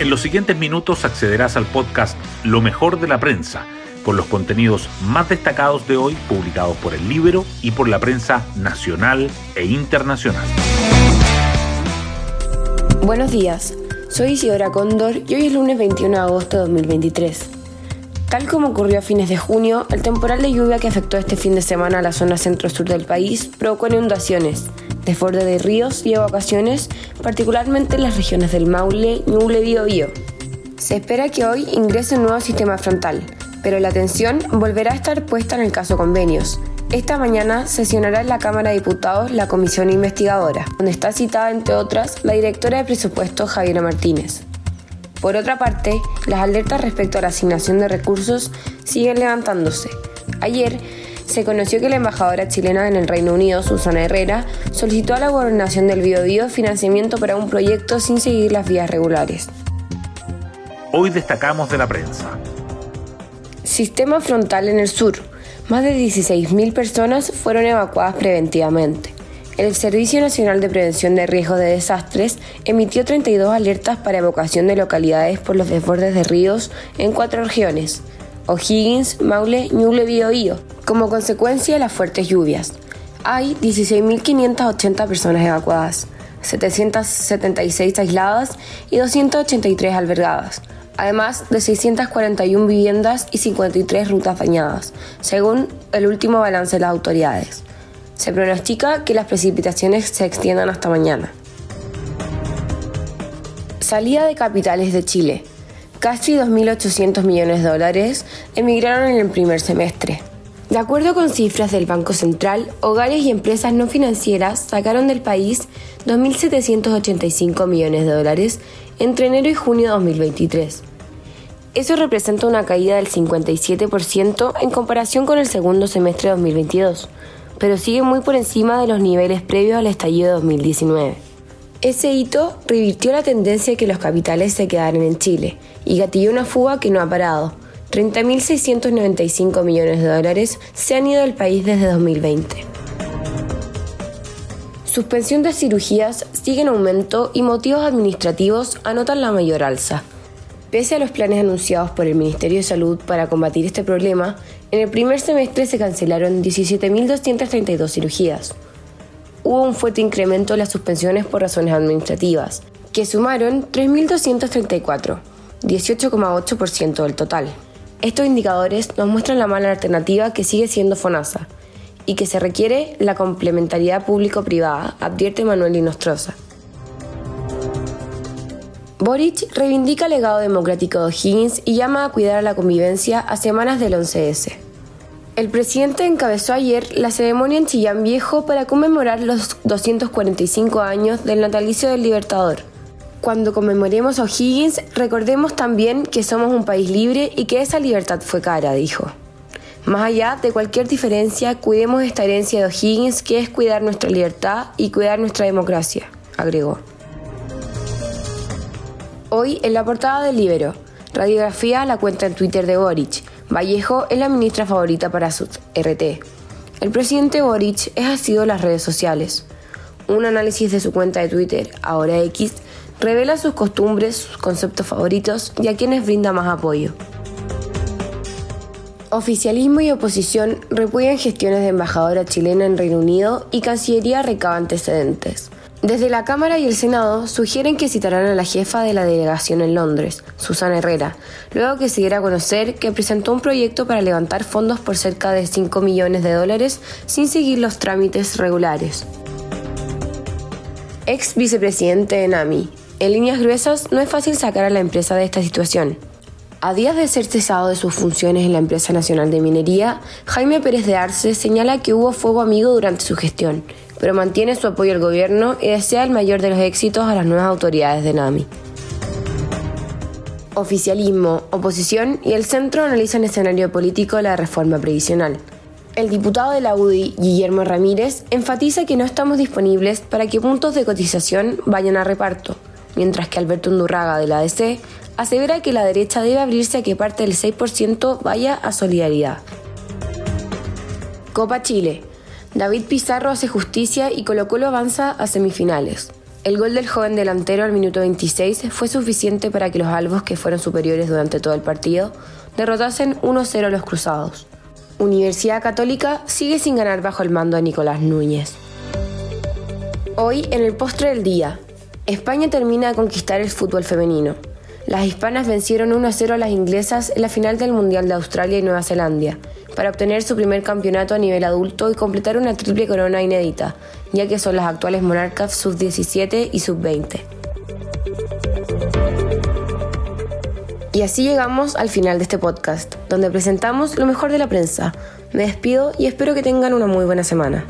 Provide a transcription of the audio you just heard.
En los siguientes minutos accederás al podcast Lo mejor de la prensa, con los contenidos más destacados de hoy publicados por el libro y por la prensa nacional e internacional. Buenos días, soy Isidora Cóndor y hoy es lunes 21 de agosto de 2023. Tal como ocurrió a fines de junio, el temporal de lluvia que afectó este fin de semana a la zona centro-sur del país provocó inundaciones, desborde de ríos y evacuaciones, particularmente en las regiones del Maule, Ñuble Biobío. Se espera que hoy ingrese un nuevo sistema frontal, pero la atención volverá a estar puesta en el caso convenios. Esta mañana sesionará en la Cámara de Diputados la comisión investigadora, donde está citada, entre otras, la directora de presupuesto Javiera Martínez. Por otra parte, las alertas respecto a la asignación de recursos siguen levantándose. Ayer, se conoció que la embajadora chilena en el Reino Unido, Susana Herrera, solicitó a la gobernación del Biobío financiamiento para un proyecto sin seguir las vías regulares. Hoy destacamos de la prensa. Sistema frontal en el sur. Más de 16.000 personas fueron evacuadas preventivamente. El Servicio Nacional de Prevención de Riesgos de Desastres emitió 32 alertas para evacuación de localidades por los desbordes de ríos en cuatro regiones, O'Higgins, Maule, Ñuble y como consecuencia de las fuertes lluvias. Hay 16.580 personas evacuadas, 776 aisladas y 283 albergadas, además de 641 viviendas y 53 rutas dañadas, según el último balance de las autoridades. Se pronostica que las precipitaciones se extiendan hasta mañana. Salida de capitales de Chile. Casi 2.800 millones de dólares emigraron en el primer semestre. De acuerdo con cifras del Banco Central, hogares y empresas no financieras sacaron del país 2.785 millones de dólares entre enero y junio de 2023. Eso representa una caída del 57% en comparación con el segundo semestre de 2022, pero sigue muy por encima de los niveles previos al estallido de 2019. Ese hito revirtió la tendencia de que los capitales se quedaran en Chile y gatilló una fuga que no ha parado. 30.695 millones de dólares se han ido del país desde 2020. Suspensión de cirugías sigue en aumento y motivos administrativos anotan la mayor alza. Pese a los planes anunciados por el Ministerio de Salud para combatir este problema, en el primer semestre se cancelaron 17.232 cirugías, hubo un fuerte incremento de las suspensiones por razones administrativas, que sumaron 3.234, 18,8% del total. Estos indicadores nos muestran la mala alternativa que sigue siendo FONASA y que se requiere la complementariedad público-privada, advierte Manuel Inostroza. Boric reivindica el legado democrático de Higgins y llama a cuidar la convivencia a semanas del 11S. El presidente encabezó ayer la ceremonia en Chillán Viejo para conmemorar los 245 años del natalicio del Libertador. Cuando conmemoremos a O'Higgins, recordemos también que somos un país libre y que esa libertad fue cara, dijo. Más allá de cualquier diferencia, cuidemos esta herencia de O'Higgins, que es cuidar nuestra libertad y cuidar nuestra democracia, agregó. Hoy, en la portada del Libero, radiografía la cuenta en Twitter de Boric, Vallejo es la ministra favorita para su RT. El presidente Boric es asido a las redes sociales. Un análisis de su cuenta de Twitter, ahora X, revela sus costumbres, sus conceptos favoritos y a quienes brinda más apoyo. Oficialismo y oposición repudian gestiones de embajadora chilena en Reino Unido y Cancillería recaba antecedentes. Desde la Cámara y el Senado sugieren que citarán a la jefa de la delegación en Londres, Susana Herrera, luego que se diera a conocer que presentó un proyecto para levantar fondos por cerca de 5 millones de dólares sin seguir los trámites regulares. Ex vicepresidente de NAMI. En líneas gruesas, no es fácil sacar a la empresa de esta situación. A días de ser cesado de sus funciones en la empresa nacional de minería, Jaime Pérez de Arce señala que hubo fuego amigo durante su gestión pero mantiene su apoyo al gobierno y desea el mayor de los éxitos a las nuevas autoridades de NAMI. Oficialismo, oposición y el centro analizan el escenario político de la reforma previsional. El diputado de la UDI, Guillermo Ramírez, enfatiza que no estamos disponibles para que puntos de cotización vayan a reparto, mientras que Alberto Undurraga de la ADC asevera que la derecha debe abrirse a que parte del 6% vaya a solidaridad. Copa Chile. David Pizarro hace justicia y Colo Colo avanza a semifinales. El gol del joven delantero al minuto 26 fue suficiente para que los albos, que fueron superiores durante todo el partido, derrotasen 1-0 a los cruzados. Universidad Católica sigue sin ganar bajo el mando de Nicolás Núñez. Hoy, en el postre del día, España termina de conquistar el fútbol femenino. Las hispanas vencieron 1-0 a las inglesas en la final del Mundial de Australia y Nueva Zelanda, para obtener su primer campeonato a nivel adulto y completar una triple corona inédita, ya que son las actuales monarcas sub-17 y sub-20. Y así llegamos al final de este podcast, donde presentamos lo mejor de la prensa. Me despido y espero que tengan una muy buena semana.